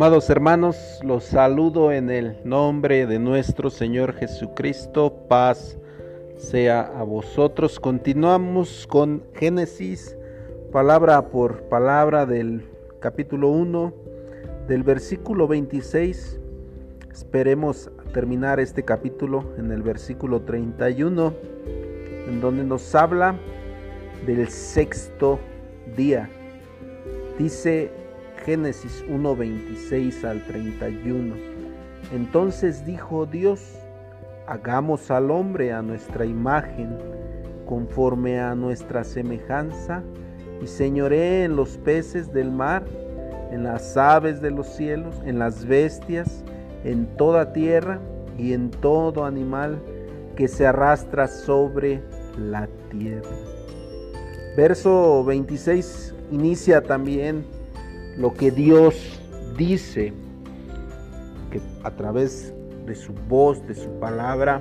Amados hermanos, los saludo en el nombre de nuestro Señor Jesucristo. Paz sea a vosotros. Continuamos con Génesis, palabra por palabra del capítulo 1, del versículo 26. Esperemos terminar este capítulo en el versículo 31, en donde nos habla del sexto día. Dice Génesis 1, 26 al 31. Entonces dijo Dios, hagamos al hombre a nuestra imagen, conforme a nuestra semejanza, y señoré en los peces del mar, en las aves de los cielos, en las bestias, en toda tierra y en todo animal que se arrastra sobre la tierra. Verso 26 inicia también lo que Dios dice, que a través de su voz, de su palabra,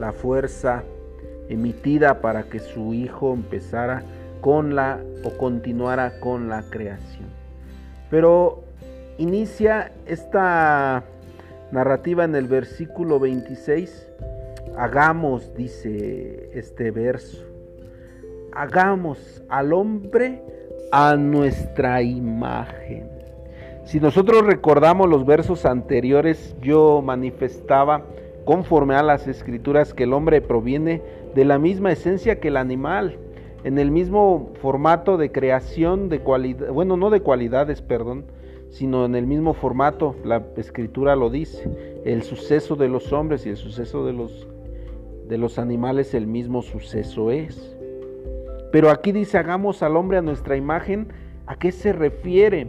la fuerza emitida para que su hijo empezara con la o continuara con la creación. Pero inicia esta narrativa en el versículo 26. Hagamos, dice este verso, hagamos al hombre a nuestra imagen. Si nosotros recordamos los versos anteriores, yo manifestaba conforme a las escrituras que el hombre proviene de la misma esencia que el animal, en el mismo formato de creación de bueno, no de cualidades, perdón, sino en el mismo formato, la escritura lo dice, el suceso de los hombres y el suceso de los de los animales el mismo suceso es. Pero aquí dice, hagamos al hombre a nuestra imagen. ¿A qué se refiere?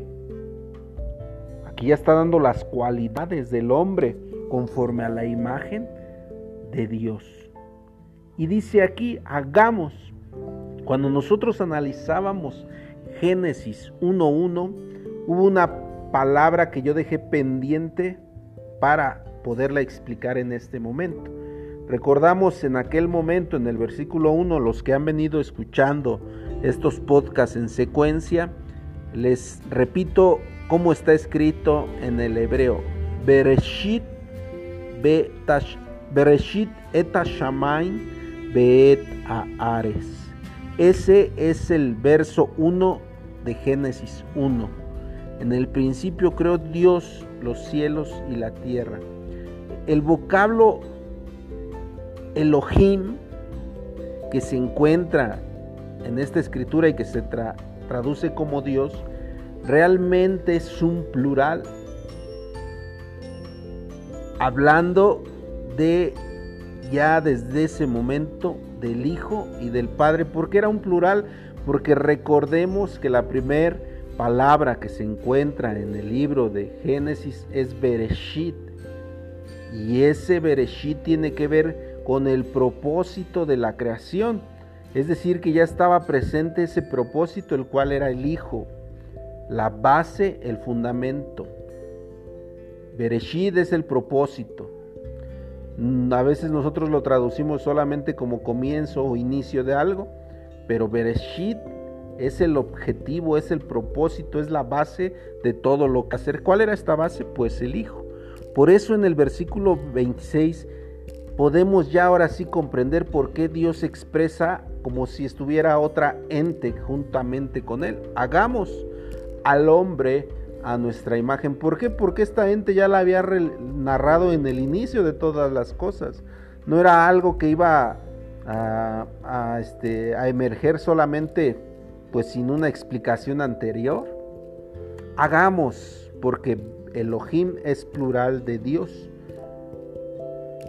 Aquí ya está dando las cualidades del hombre conforme a la imagen de Dios. Y dice aquí, hagamos. Cuando nosotros analizábamos Génesis 1.1, hubo una palabra que yo dejé pendiente para poderla explicar en este momento. Recordamos en aquel momento, en el versículo 1, los que han venido escuchando estos podcasts en secuencia, les repito cómo está escrito en el hebreo. Bereshit, Bereshit et beet Ares. Ese es el verso 1 de Génesis 1. En el principio creó Dios los cielos y la tierra. El vocablo Elohim que se encuentra en esta escritura y que se traduce como Dios, realmente es un plural, hablando de ya desde ese momento del Hijo y del Padre. ¿Por qué era un plural? Porque recordemos que la primera palabra que se encuentra en el libro de Génesis es Bereshit. Y ese Bereshit tiene que ver con el propósito de la creación. Es decir, que ya estaba presente ese propósito, el cual era el Hijo, la base, el fundamento. Bereshit es el propósito. Mm, a veces nosotros lo traducimos solamente como comienzo o inicio de algo, pero Bereshit es el objetivo, es el propósito, es la base de todo lo que hacer. ¿Cuál era esta base? Pues el Hijo. Por eso en el versículo 26 podemos ya ahora sí comprender por qué Dios expresa como si estuviera otra ente juntamente con Él. Hagamos al hombre a nuestra imagen. ¿Por qué? Porque esta ente ya la había narrado en el inicio de todas las cosas. No era algo que iba a, este, a emerger solamente pues sin una explicación anterior. Hagamos, porque Elohim es plural de Dios.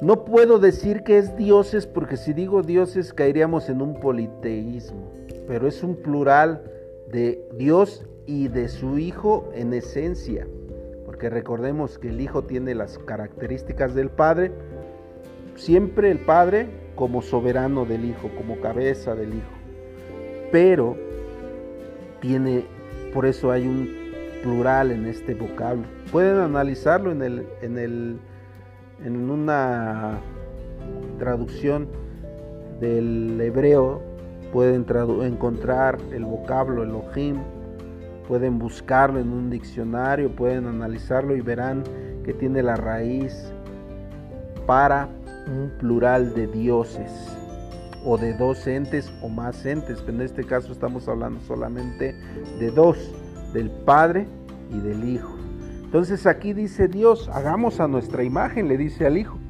No puedo decir que es dioses porque si digo dioses caeríamos en un politeísmo, pero es un plural de Dios y de su Hijo en esencia, porque recordemos que el Hijo tiene las características del Padre, siempre el Padre como soberano del Hijo, como cabeza del Hijo, pero tiene, por eso hay un plural en este vocablo. Pueden analizarlo en el, en el en una traducción del hebreo pueden encontrar el vocablo Elohim pueden buscarlo en un diccionario, pueden analizarlo y verán que tiene la raíz para un plural de dioses o de dos entes o más entes, pero en este caso estamos hablando solamente de dos, del Padre y del Hijo. Entonces aquí dice Dios, hagamos a nuestra imagen, le dice al Hijo.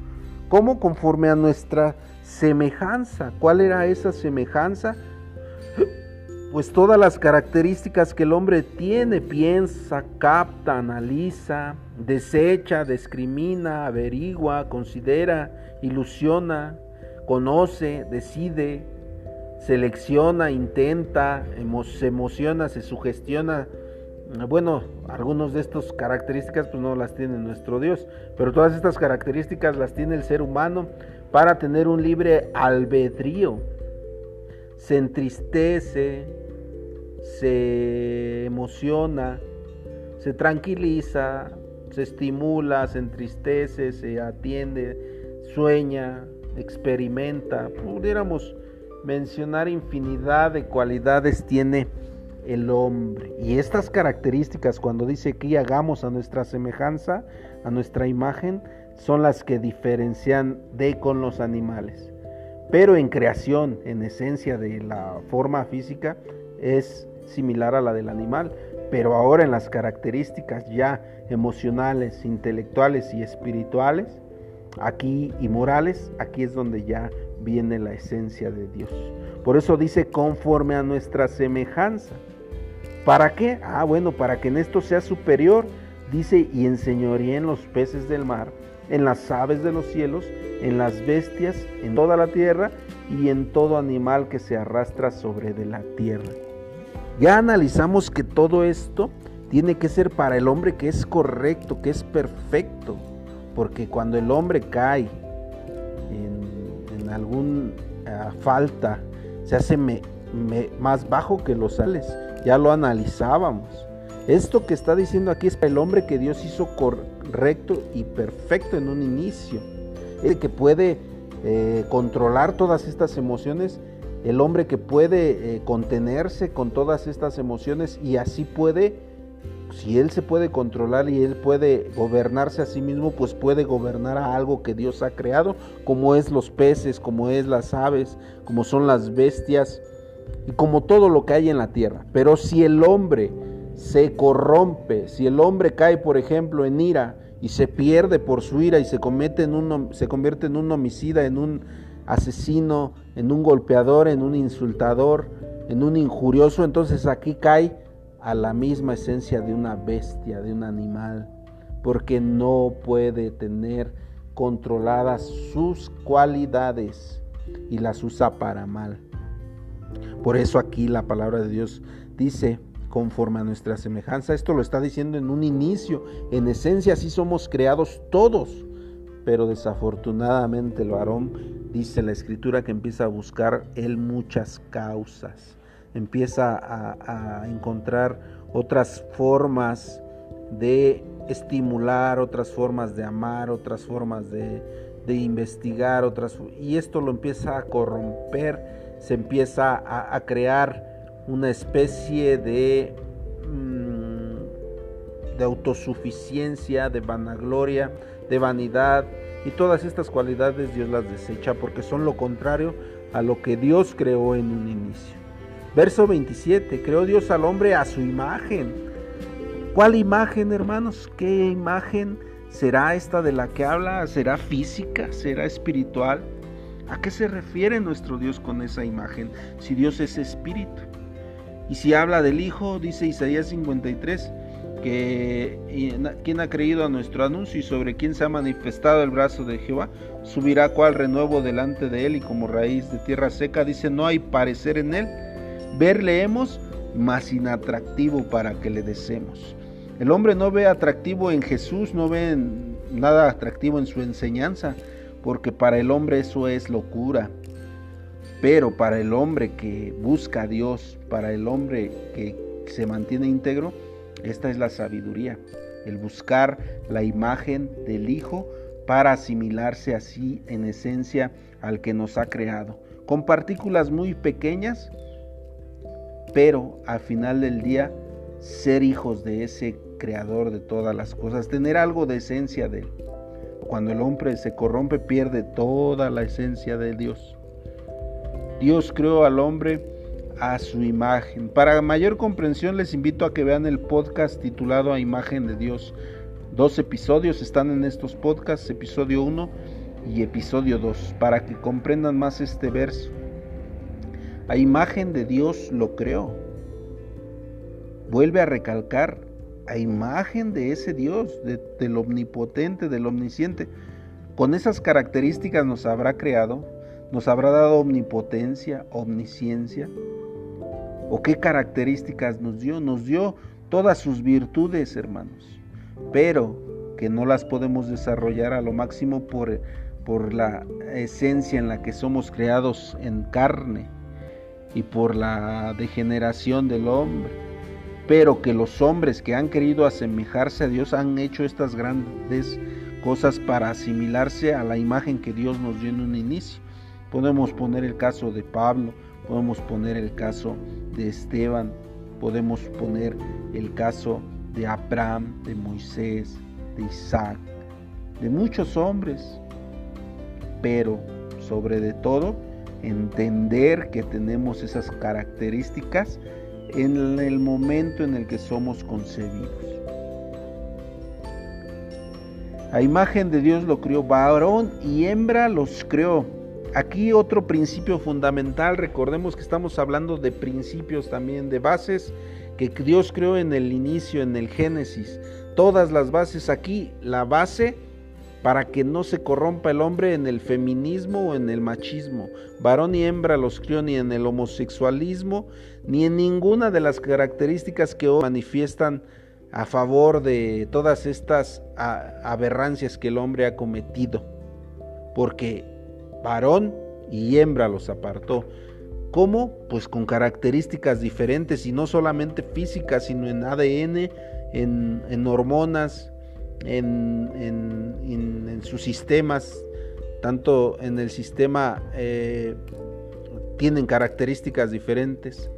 ¿Cómo? Conforme a nuestra semejanza. ¿Cuál era esa semejanza? Pues todas las características que el hombre tiene, piensa, capta, analiza, desecha, discrimina, averigua, considera, ilusiona, conoce, decide, selecciona, intenta, se emociona, se sugestiona. Bueno, algunas de estas características pues no las tiene nuestro Dios, pero todas estas características las tiene el ser humano para tener un libre albedrío. Se entristece, se emociona, se tranquiliza, se estimula, se entristece, se atiende, sueña, experimenta. Pudiéramos mencionar infinidad de cualidades tiene el hombre. Y estas características, cuando dice que hagamos a nuestra semejanza, a nuestra imagen, son las que diferencian de con los animales. Pero en creación, en esencia de la forma física, es similar a la del animal. Pero ahora en las características ya emocionales, intelectuales y espirituales, aquí y morales, aquí es donde ya viene la esencia de Dios. Por eso dice conforme a nuestra semejanza. ¿Para qué? Ah, bueno, para que en esto sea superior, dice, y enseñoría en los peces del mar, en las aves de los cielos, en las bestias, en toda la tierra y en todo animal que se arrastra sobre de la tierra. Ya analizamos que todo esto tiene que ser para el hombre que es correcto, que es perfecto, porque cuando el hombre cae en, alguna ah, falta, se hace más bajo que los sales ya lo analizábamos. Esto que está diciendo aquí es para el hombre que Dios hizo correcto y perfecto en un inicio. El que puede eh, controlar todas estas emociones, el hombre que puede eh, contenerse con todas estas emociones y así puede, si él se puede controlar y él puede gobernarse a sí mismo, pues puede gobernar a algo que Dios ha creado, como es los peces, como es las aves, como son las bestias y como todo lo que hay en la tierra. Pero si el hombre se corrompe, si el hombre cae, por ejemplo, en ira y se pierde por su ira y se, comete en se convierte en un homicida, en un asesino, en un golpeador, en un insultador, en un injurioso, entonces aquí cae a la misma esencia de una bestia, de un animal, porque no puede tener controladas sus cualidades y las usa para mal. Por eso aquí la palabra de Dios dice, conforme a nuestra semejanza, esto lo está diciendo en un inicio, en esencia así somos creados todos, pero desafortunadamente el varón, dice la escritura, que empieza a buscar él muchas causas, empieza a, encontrar otras formas de estimular, otras formas de amar, otras formas de, de investigar, otras, y esto lo empieza a corromper se empieza a, crear una especie de, mm, de autosuficiencia, de vanagloria, de vanidad, y todas estas cualidades Dios las desecha porque son lo contrario a lo que Dios creó en un inicio. Verso 27, creó Dios al hombre a su imagen. ¿Cuál imagen, hermanos? ¿Qué imagen será esta de la que habla? ¿Será física? ¿Será espiritual? ¿A qué se refiere nuestro Dios con esa imagen? Si Dios es espíritu. Y si habla del Hijo, dice Isaías 53, que quien ha creído a nuestro anuncio y sobre quien se ha manifestado el brazo de Jehová, subirá cual renuevo delante de él y como raíz de tierra seca, dice, no hay parecer en él. Verle hemos, más inatractivo para que le deseemos. El hombre no ve atractivo en Jesús, no ve nada atractivo en su enseñanza, porque para el hombre eso es locura. Pero para el hombre que busca a Dios, para el hombre que se mantiene íntegro, esta es la sabiduría, el buscar la imagen del Hijo para asimilarse así en esencia al que nos ha creado, con partículas muy pequeñas, pero al final del día ser hijos de ese creador de todas las cosas, tener algo de esencia de él. Cuando el hombre se corrompe pierde toda la esencia de Dios. Dios creó al hombre a su imagen. Para mayor comprensión les invito a que vean el podcast titulado A Imagen de Dios. Dos episodios están en estos podcasts, episodio 1 y episodio 2, para que comprendan más este verso. A imagen de Dios lo creó. Vuelve a recalcar a imagen de ese Dios, del omnipotente, del omnisciente. Con esas características nos habrá creado, nos habrá dado omnipotencia, omnisciencia. ¿O qué características nos dio? Nos dio todas sus virtudes, hermanos, pero que no las podemos desarrollar a lo máximo por, por la esencia en la que somos creados en carne y por la degeneración del hombre pero que los hombres que han querido asemejarse a Dios han hecho estas grandes cosas para asimilarse a la imagen que Dios nos dio en un inicio. Podemos poner el caso de Pablo, podemos poner el caso de Esteban, podemos poner el caso de Abraham, de Moisés, de Isaac, de muchos hombres, pero sobre todo entender que tenemos esas características en el momento en el que somos concebidos. A imagen de Dios lo crió, varón y hembra los creó. Aquí otro principio fundamental, recordemos que estamos hablando de principios también, de bases que Dios creó en el inicio, en el Génesis. Todas las bases aquí, la base para que no se corrompa el hombre en el feminismo o en el machismo. Varón y hembra los crió ni en el homosexualismo, ni en ninguna de las características que hoy manifiestan a favor de todas estas aberrancias que el hombre ha cometido. Porque varón y hembra los apartó. ¿Cómo? Pues con características diferentes y no solamente físicas, sino en ADN, en, en hormonas, en, sus sistemas, tanto en el sistema eh, tienen características diferentes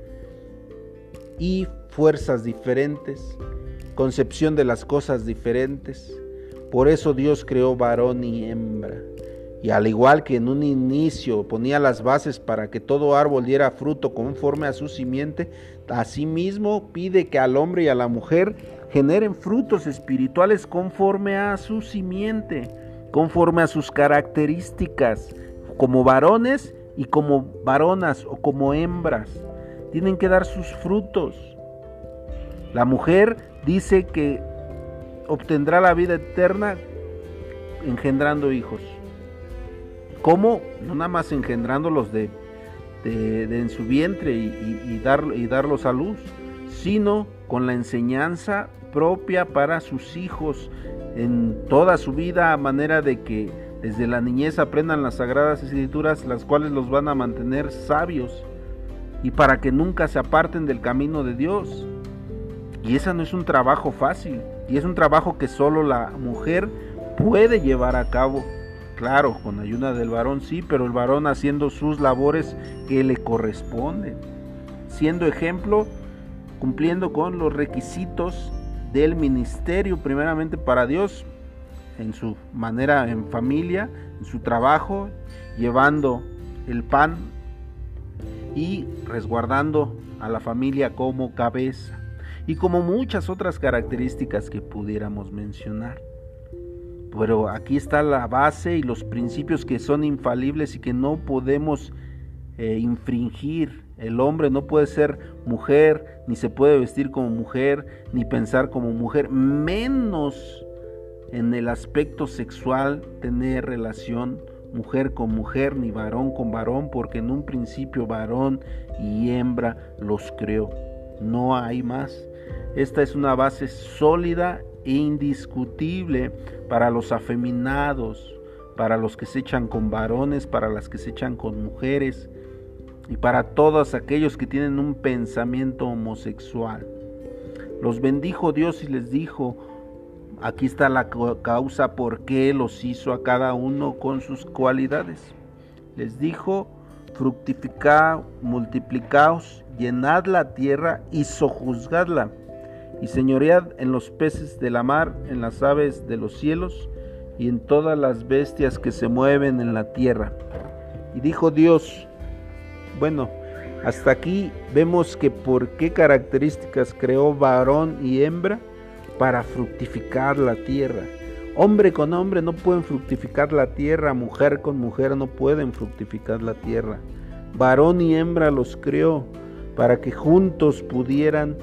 y fuerzas diferentes, concepción de las cosas diferentes. Por eso Dios creó varón y hembra. Y al igual que en un inicio ponía las bases para que todo árbol diera fruto conforme a su simiente, asimismo pide que al hombre y a la mujer generen frutos espirituales conforme a su simiente, conforme a sus características, como varones y como varonas o como hembras. Tienen que dar sus frutos. La mujer dice que obtendrá la vida eterna engendrando hijos. ¿Cómo? No nada más engendrándolos de, de, en su vientre y, y darlos a luz, sino con la enseñanza propia para sus hijos en toda su vida, a manera de que desde la niñez aprendan las sagradas escrituras, las cuales los van a mantener sabios y para que nunca se aparten del camino de Dios. Y ese no es un trabajo fácil, y es un trabajo que solo la mujer puede llevar a cabo. Claro, con ayuda del varón sí, pero el varón haciendo sus labores que le corresponden, siendo ejemplo, cumpliendo con los requisitos del ministerio primeramente para Dios, en su manera en familia, en su trabajo, llevando el pan y resguardando a la familia como cabeza y como muchas otras características que pudiéramos mencionar. Pero aquí está la base y los principios que son infalibles y que no podemos eh, infringir el hombre no puede ser mujer, ni se puede vestir como mujer, ni pensar como mujer, menos en el aspecto sexual tener relación mujer con mujer, ni varón con varón, porque en un principio varón y hembra los creó. No hay más. Esta es una base sólida e indiscutible para los afeminados, para los que se echan con varones, para las que se echan con mujeres, y para todos aquellos que tienen un pensamiento homosexual. Los bendijo Dios y les dijo, aquí está la causa por qué los hizo a cada uno con sus cualidades. Les dijo, fructificad, multiplicaos, llenad la tierra y sojuzgadla. y señoread en los peces de la mar, en las aves de los cielos y en todas las bestias que se mueven en la tierra. Y dijo Dios, bueno, hasta aquí vemos que por qué características creó varón y hembra para fructificar la tierra. Hombre con hombre no pueden fructificar la tierra, mujer con mujer no pueden fructificar la tierra. Varón y hembra los creó para que juntos pudieran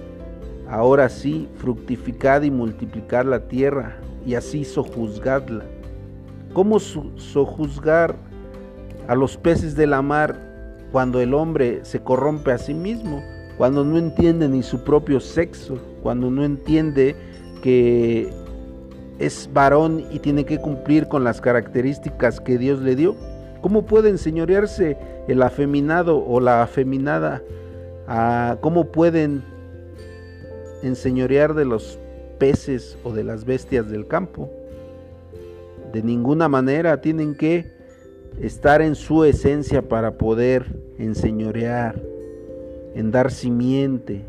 ahora sí fructificar y multiplicar la tierra y así sojuzgadla. ¿Cómo sojuzgar a los peces de la mar cuando el hombre se corrompe a sí mismo, cuando no entiende ni su propio sexo, cuando no entiende que es varón y tiene que cumplir con las características que Dios le dio. ¿Cómo puede enseñorearse el afeminado o la afeminada? ¿Cómo pueden enseñorear de los peces o de las bestias del campo? De ninguna manera tienen que estar en su esencia para poder enseñorear, en dar simiente,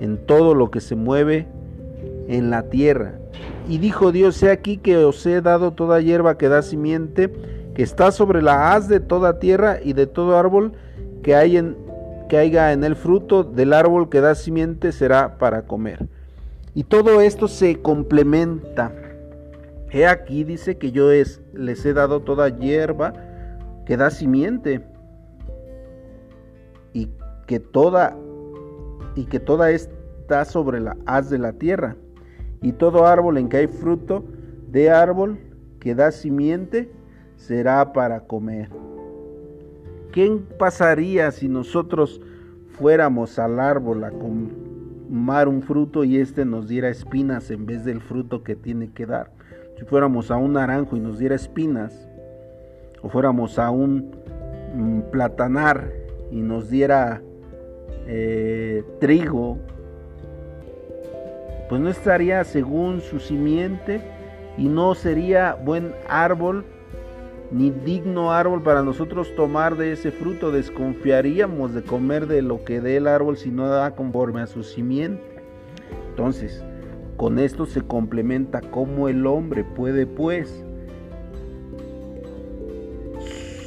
en todo lo que se mueve en la tierra. Y dijo Dios, he aquí que os he dado toda hierba que da simiente, que está sobre la haz de toda tierra y de todo árbol que, hay en, que haya en el fruto del árbol que da simiente será para comer. Y todo esto se complementa He aquí dice que yo es, les he dado toda hierba que da simiente y que toda y que toda está sobre la haz de la tierra y todo árbol en que hay fruto de árbol que da simiente será para comer. ¿Qué pasaría si nosotros fuéramos al árbol a comer un fruto y éste nos diera espinas en vez del fruto que tiene que dar? Si fuéramos a un naranjo y nos diera espinas, o fuéramos a un mm, platanar y nos diera eh, trigo, pues no estaría según su simiente y no sería buen árbol ni digno árbol para nosotros tomar de ese fruto. Desconfiaríamos de comer de lo que dé el árbol si no da conforme a su simiente. Entonces, con esto se complementa cómo el hombre puede pues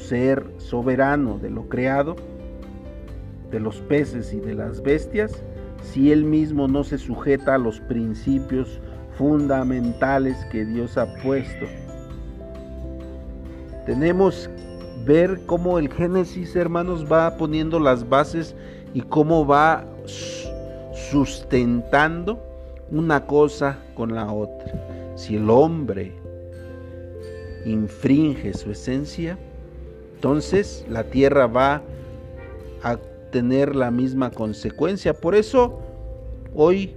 ser soberano de lo creado, de los peces y de las bestias, si él mismo no se sujeta a los principios fundamentales que Dios ha puesto. Tenemos ver cómo el Génesis, hermanos, va poniendo las bases y cómo va sustentando una cosa con la otra. Si el hombre infringe su esencia, entonces la tierra va a tener la misma consecuencia. Por eso hoy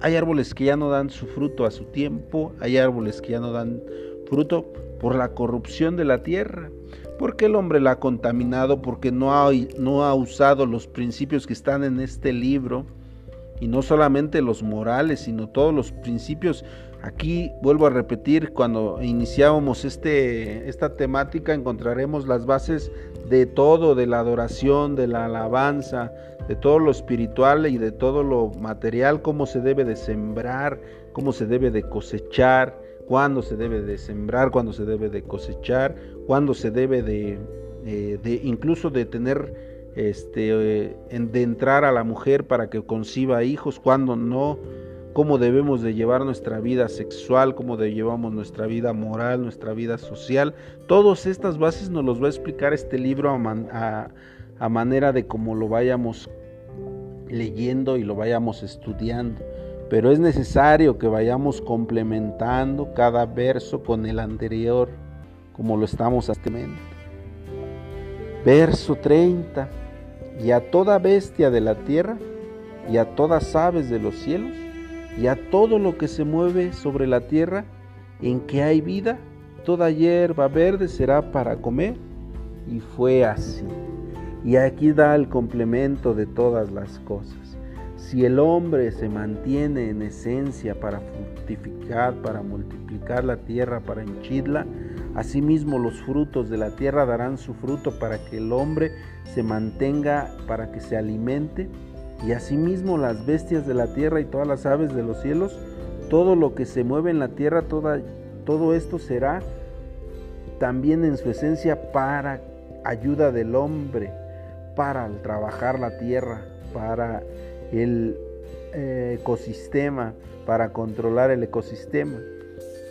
hay árboles que ya no dan su fruto a su tiempo, hay árboles que ya no dan fruto por la corrupción de la tierra, porque el hombre la ha contaminado, porque no ha, no ha usado los principios que están en este libro y no solamente los morales, sino todos los principios. Aquí vuelvo a repetir, cuando iniciábamos este, esta temática encontraremos las bases de todo, de la adoración, de la alabanza, de todo lo espiritual y de todo lo material, cómo se debe de sembrar, cómo se debe de cosechar, cuándo se debe de sembrar, cuándo se debe de cosechar, cuándo se debe de, eh, de incluso de tener este, de entrar a la mujer para que conciba hijos, cuando no, cómo debemos de llevar nuestra vida sexual, cómo de llevamos nuestra vida moral, nuestra vida social. Todas estas bases nos los va a explicar este libro a, a manera de cómo lo vayamos leyendo y lo vayamos estudiando. Pero es necesario que vayamos complementando cada verso con el anterior, como lo estamos haciendo. Verso 30 y a toda bestia de la tierra, y a todas aves de los cielos, y a todo lo que se mueve sobre la tierra, en que hay vida, toda hierba verde será para comer. Y fue así. Y aquí da el complemento de todas las cosas. Si el hombre se mantiene en esencia para fructificar, para multiplicar la tierra, para henchirla, asimismo los frutos de la tierra darán su fruto para que el hombre se mantenga, para que se alimente y asimismo las bestias de la tierra y todas las aves de los cielos, todo lo que se mueve en la tierra, toda, todo esto será también en su esencia para ayuda del hombre, para trabajar la tierra, para el eh, ecosistema, para controlar el ecosistema.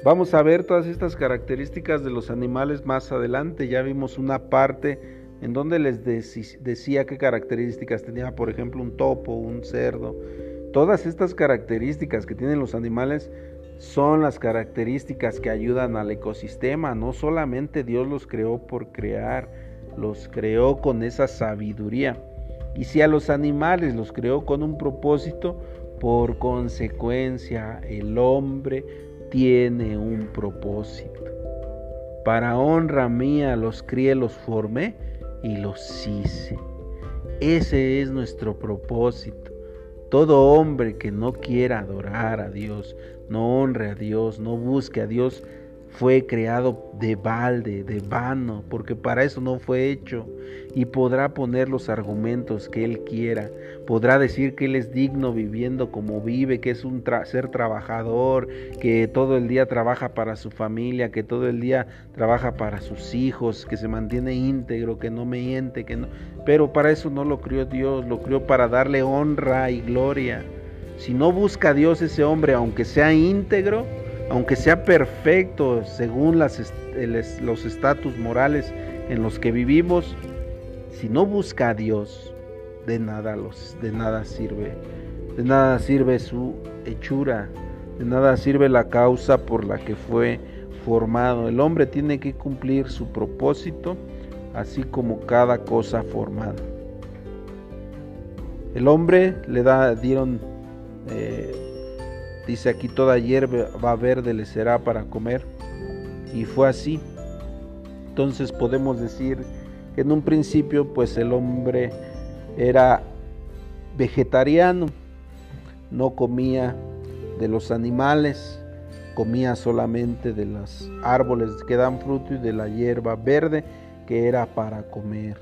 Vamos a ver todas estas características de los animales más adelante. Ya vimos una parte en donde les decía qué características tenía, por ejemplo, un topo, un cerdo. Todas estas características que tienen los animales son las características que ayudan al ecosistema. No solamente Dios los creó por crear, los creó con esa sabiduría. Y si a los animales los creó con un propósito, por consecuencia el hombre tiene un propósito. Para honra mía los crié, los formé y los hice. Ese es nuestro propósito. Todo hombre que no quiera adorar a Dios, no honre a Dios, no busque a Dios, fue creado de balde, de vano, porque para eso no fue hecho. Y podrá poner los argumentos que Él quiera. Podrá decir que Él es digno viviendo como vive, que es un ser trabajador, que todo el día trabaja para su familia, que todo el día trabaja para sus hijos, que se mantiene íntegro, que no miente, que no. Pero para eso no lo crió Dios, lo crió para darle honra y gloria. Si no busca a Dios ese hombre, aunque sea íntegro, aunque sea perfecto según los estatus morales en los que vivimos, si no busca a Dios, de nada, los, de nada sirve. De nada sirve su hechura, de nada sirve la causa por la que fue formado. El hombre tiene que cumplir su propósito, así como cada cosa formada. El hombre le da, dieron eh, Dice aquí toda hierba verde le será para comer. Y fue así. Entonces podemos decir que en un principio pues el hombre era vegetariano, no comía de los animales, comía solamente de los árboles que dan fruto y de la hierba verde que era para comer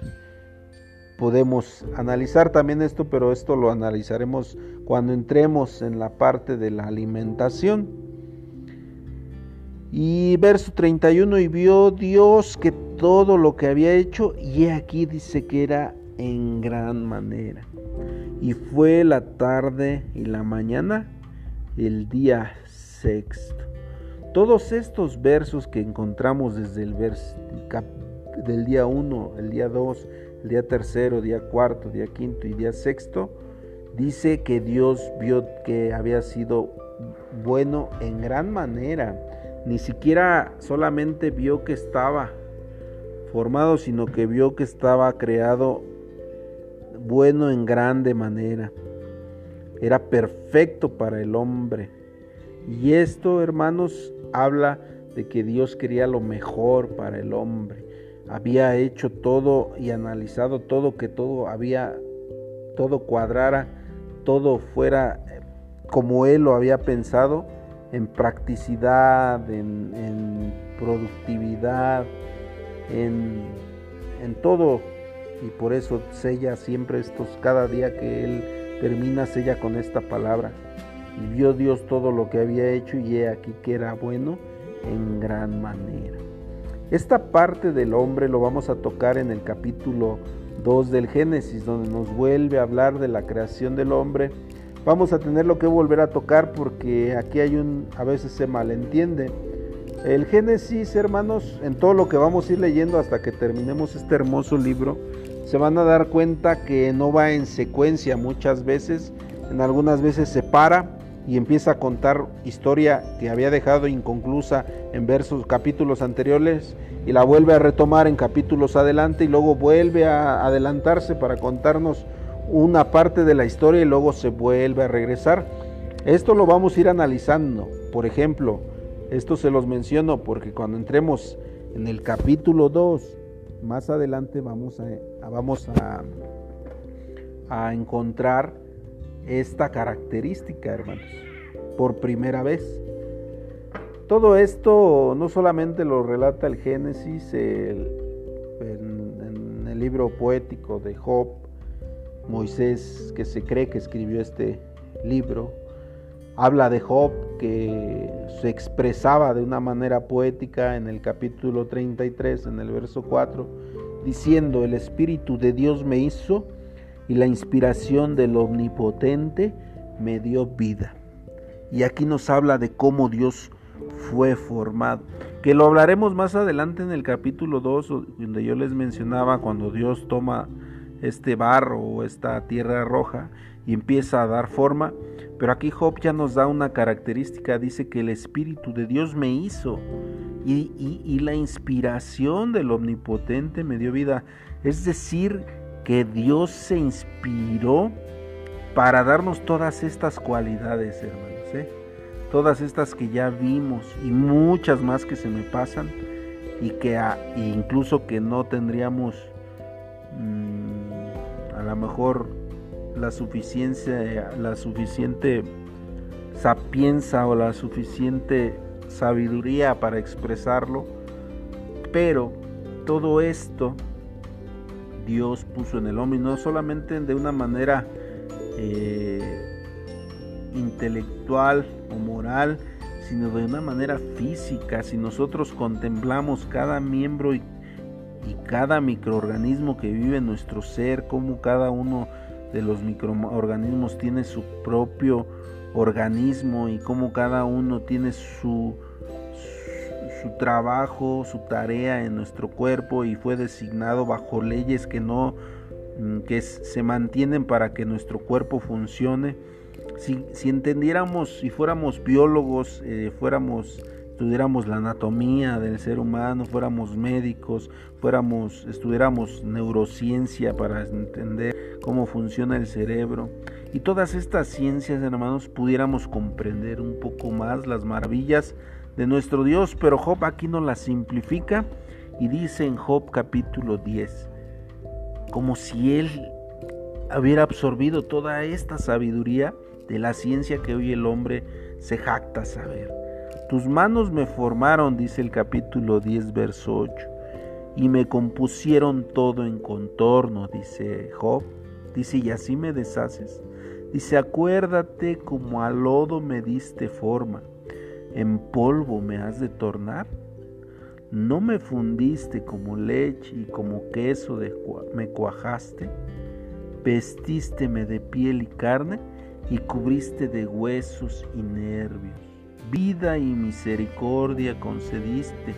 podemos analizar también esto, pero esto lo analizaremos cuando entremos en la parte de la alimentación. Y verso 31, y vio Dios que todo lo que había hecho, y aquí dice que era en gran manera. Y fue la tarde y la mañana el día sexto. Todos estos versos que encontramos desde el vers, del día 1, el día 2, el día tercero, día cuarto, día quinto y día sexto, dice que Dios vio que había sido bueno en gran manera. Ni siquiera solamente vio que estaba formado, sino que vio que estaba creado bueno en grande manera. Era perfecto para el hombre. Y esto, hermanos, habla de que Dios quería lo mejor para el hombre había hecho todo y analizado todo, que todo había, todo cuadrara, todo fuera eh, como él lo había pensado, en practicidad, en, productividad, en, en todo. Y por eso sella siempre estos, cada día que él termina, sella con esta palabra. Y vio Dios todo lo que había hecho y he aquí que era bueno en gran manera. Esta parte del hombre lo vamos a tocar en el capítulo 2 del Génesis, donde nos vuelve a hablar de la creación del hombre. Vamos a tenerlo que volver a tocar porque aquí hay un, a veces se malentiende. El Génesis, hermanos, en todo lo que vamos a ir leyendo hasta que terminemos este hermoso libro, se van a dar cuenta que no va en secuencia muchas veces, en algunas veces se para y empieza a contar historia que había dejado inconclusa en versos capítulos anteriores y la vuelve a retomar en capítulos adelante y luego vuelve a adelantarse para contarnos una parte de la historia y luego se vuelve a regresar. Esto lo vamos a ir analizando. Por ejemplo, esto se los menciono porque cuando entremos en el capítulo 2, más adelante vamos a, vamos a, a encontrar esta característica, hermanos, por primera vez. Todo esto no solamente lo relata el Génesis, en, el libro poético de Job, Moisés, que se cree que escribió este libro, habla de Job que se expresaba de una manera poética en el capítulo 33, en el verso 4, diciendo, el Espíritu de Dios me hizo y la inspiración del Omnipotente me dio vida. Y aquí nos habla de cómo Dios fue formado, que lo hablaremos más adelante en el capítulo 2, donde yo les mencionaba cuando Dios toma este barro o esta tierra roja y empieza a dar forma. Pero aquí Job ya nos da una característica, dice que el Espíritu de Dios me hizo y, y, la inspiración del Omnipotente me dio vida. Es decir, que Dios se inspiró para darnos todas estas cualidades, hermanos. ¿eh? Todas estas que ya vimos y muchas más que se me pasan y que incluso que no tendríamos mm, a lo mejor la suficiencia, la suficiente sapienza o la suficiente sabiduría para expresarlo, pero todo esto Dios puso en el hombre, no solamente de una manera eh, intelectual o moral, sino de una manera física. Si nosotros contemplamos cada miembro y, y cada microorganismo que vive en nuestro ser, como cada uno de los microorganismos tiene su propio organismo y cómo cada uno tiene su, su, trabajo, su tarea en nuestro cuerpo y fue designado bajo leyes que no mm, que se mantienen para que nuestro cuerpo funcione. Si, si entendiéramos, si fuéramos biólogos, eh, fuéramos estudiáramos la anatomía del ser humano, fuéramos médicos, fuéramos, estudiáramos neurociencia para entender cómo funciona el cerebro. Y todas estas ciencias, hermanos, pudiéramos comprender un poco más las maravillas de nuestro Dios, pero Job aquí no las simplifica y dice en Job capítulo 10, como si él hubiera absorbido toda esta sabiduría de la ciencia que hoy el hombre se jacta saber. Tus manos me formaron, dice el capítulo 10, verso 8, y me compusieron todo en contorno, dice Job. Dice, y así me deshaces. Dice, acuérdate como al lodo me diste forma, en polvo me has de tornar. No me fundiste como leche y como queso me cuajaste, vestísteme de piel y carne y cubriste de huesos y nervios vida y misericordia concediste,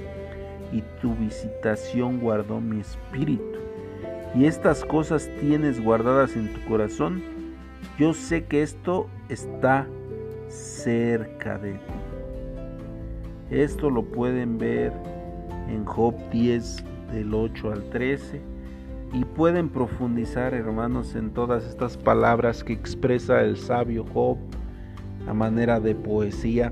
y tu visitación guardó mi espíritu. Y estas cosas tienes guardadas en tu corazón. Yo sé que esto está cerca de ti. Esto lo pueden ver en Job 10 del 8 al 13 y pueden profundizar hermanos en todas estas palabras que expresa el sabio Job a manera de poesía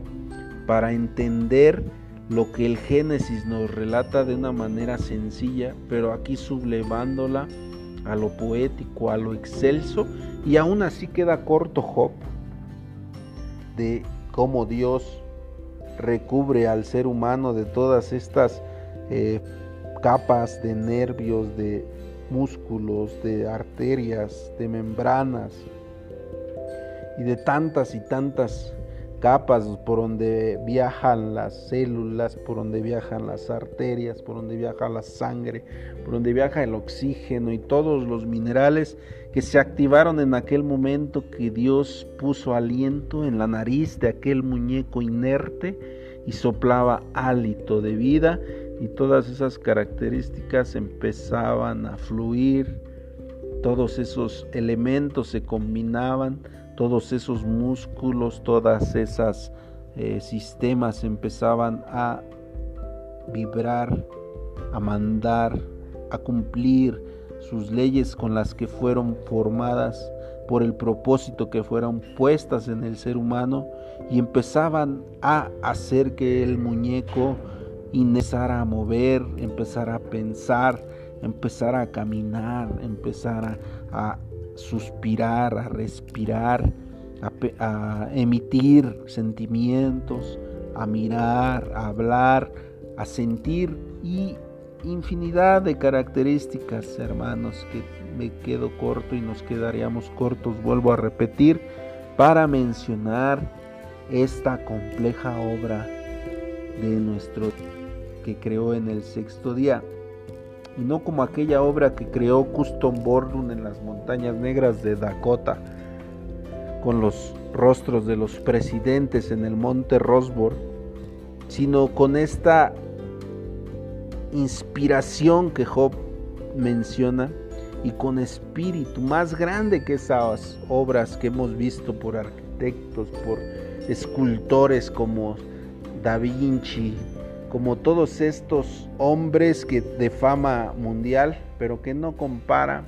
para entender lo que el Génesis nos relata de una manera sencilla, pero aquí sublevándola a lo poético, a lo excelso, y aún así queda corto Job de cómo Dios recubre al ser humano de todas estas eh, capas de nervios, de músculos, de arterias, de membranas y de tantas y tantas capas por donde viajan las células, por donde viajan las arterias, por donde viaja la sangre, por donde viaja el oxígeno y todos los minerales que se activaron en aquel momento que Dios puso aliento en la nariz de aquel muñeco inerte y soplaba hálito de vida y todas esas características empezaban a fluir, todos esos elementos se combinaban todos esos músculos, todas esas eh, sistemas empezaban a vibrar, a mandar, a cumplir sus leyes con las que fueron formadas por el propósito que fueron puestas en el ser humano y empezaban a hacer que el muñeco empezara a mover, empezara a pensar, empezara a caminar, empezara a, suspirar, a respirar, a, emitir sentimientos, a mirar, a hablar, a sentir y infinidad de características, hermanos, que me quedo corto y nos quedaríamos cortos, vuelvo a repetir, para mencionar esta compleja obra de nuestro que creó en el sexto día y no como aquella obra que creó Custom Bordun en las montañas negras de Dakota con los rostros de los presidentes en el monte Rosbor, sino con esta inspiración que Job menciona y con espíritu más grande que esas obras que hemos visto por arquitectos, por escultores como Da Vinci, como todos estos hombres que de fama mundial, pero que no compara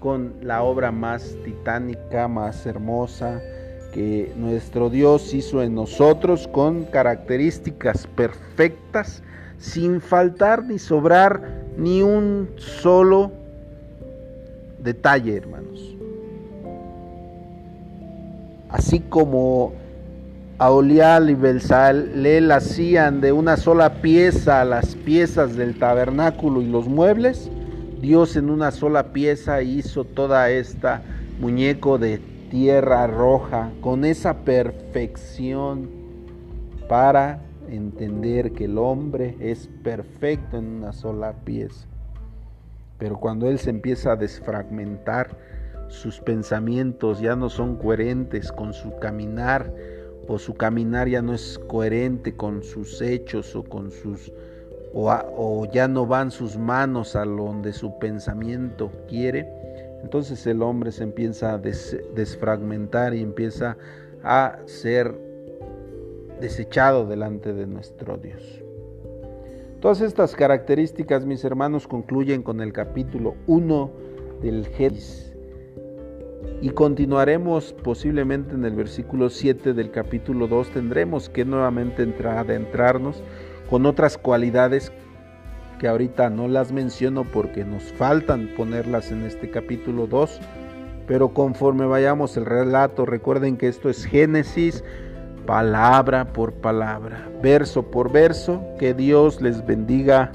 con la obra más titánica, más hermosa que nuestro Dios hizo en nosotros con características perfectas, sin faltar ni sobrar ni un solo detalle, hermanos. Así como Aolial y Belsalel hacían de una sola pieza las piezas del tabernáculo y los muebles, Dios en una sola pieza hizo toda esta muñeco de tierra roja con esa perfección para entender que el hombre es perfecto en una sola pieza. Pero cuando él se empieza a desfragmentar, sus pensamientos ya no son coherentes con su caminar, o su caminar ya no es coherente con sus hechos o con sus o, ya no van sus manos a donde su pensamiento quiere, entonces el hombre se empieza a desfragmentar y empieza a ser desechado delante de nuestro Dios. Todas estas características, mis hermanos, concluyen con el capítulo 1 del Génesis y continuaremos posiblemente en el versículo 7 del capítulo 2. Tendremos que nuevamente entrar, adentrarnos con otras cualidades que ahorita no las menciono porque nos faltan ponerlas en este capítulo 2. Pero conforme vayamos el relato, recuerden que esto es Génesis, palabra por palabra, verso por verso. Que Dios les bendiga.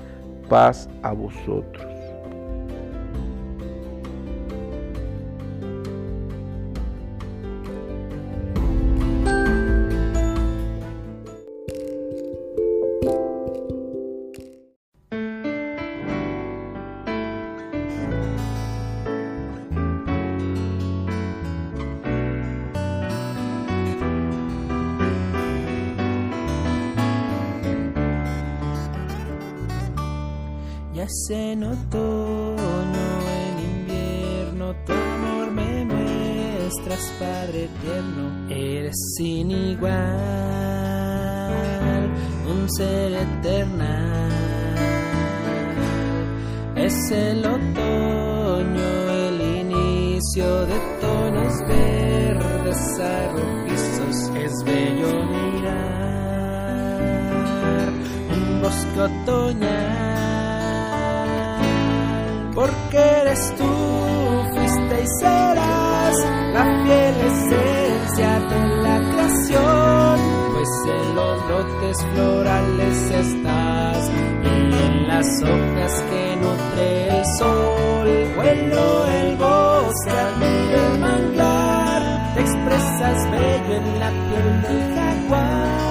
Paz a vosotros. De tonos verdes arrojizos, es bello mirar un bosque otoñal. Porque eres tú, fuiste y serás la fiel esencia de la creación, pues en los florales estás y en las hojas que nutre el sol, vuelo el bosque, el manglar, te expresas bello en la piel del jaguar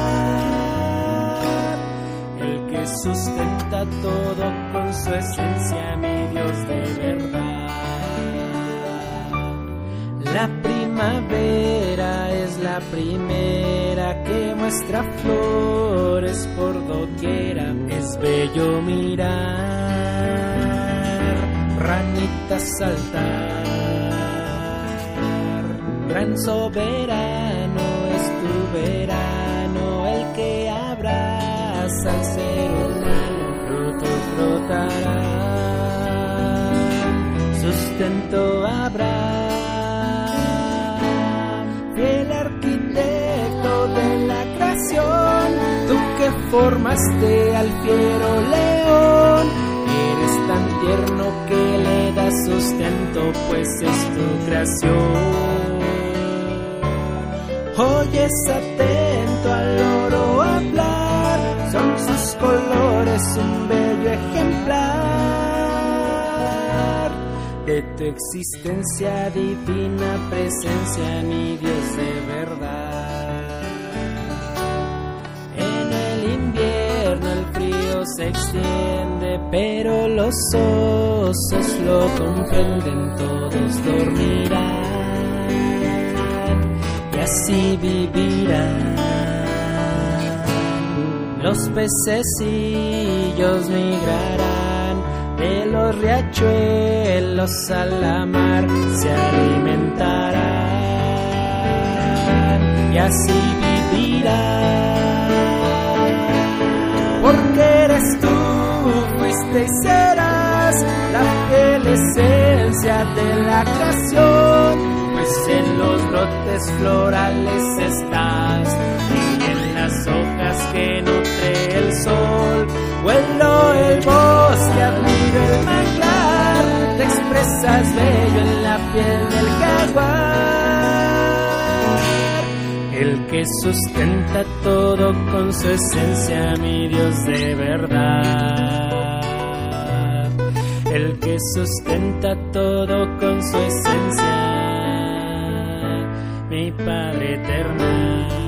sustenta todo con su esencia, mi Dios de verdad. La primavera es la primera que muestra flores por doquiera, es bello mirar, ranitas saltar, gran soberano es tu verano, el que abraza al ser sustento habrá. Formaste al fiero león, eres tan tierno que le das sustento, pues es tu creación. Oyes atento al oro hablar, son sus colores un bello bello ejemplar de tu existencia divina presencia, mi Dios de verdad. Se extiende, pero los osos lo comprenden, todos dormirán y así vivirán. Los pececillos migrarán de los riachuelos a la mar, se alimentarán y así vivirán. Y serás la fiel esencia de la creación, pues en los brotes florales estás las hojas que nutre el sol. Vuelo el bosque, admiro el manglar, te expresas bello en la piel del jaguar. El que sustenta todo con su esencia, mi Dios de verdad. El que sustenta todo con su esencia, mi Padre eterno.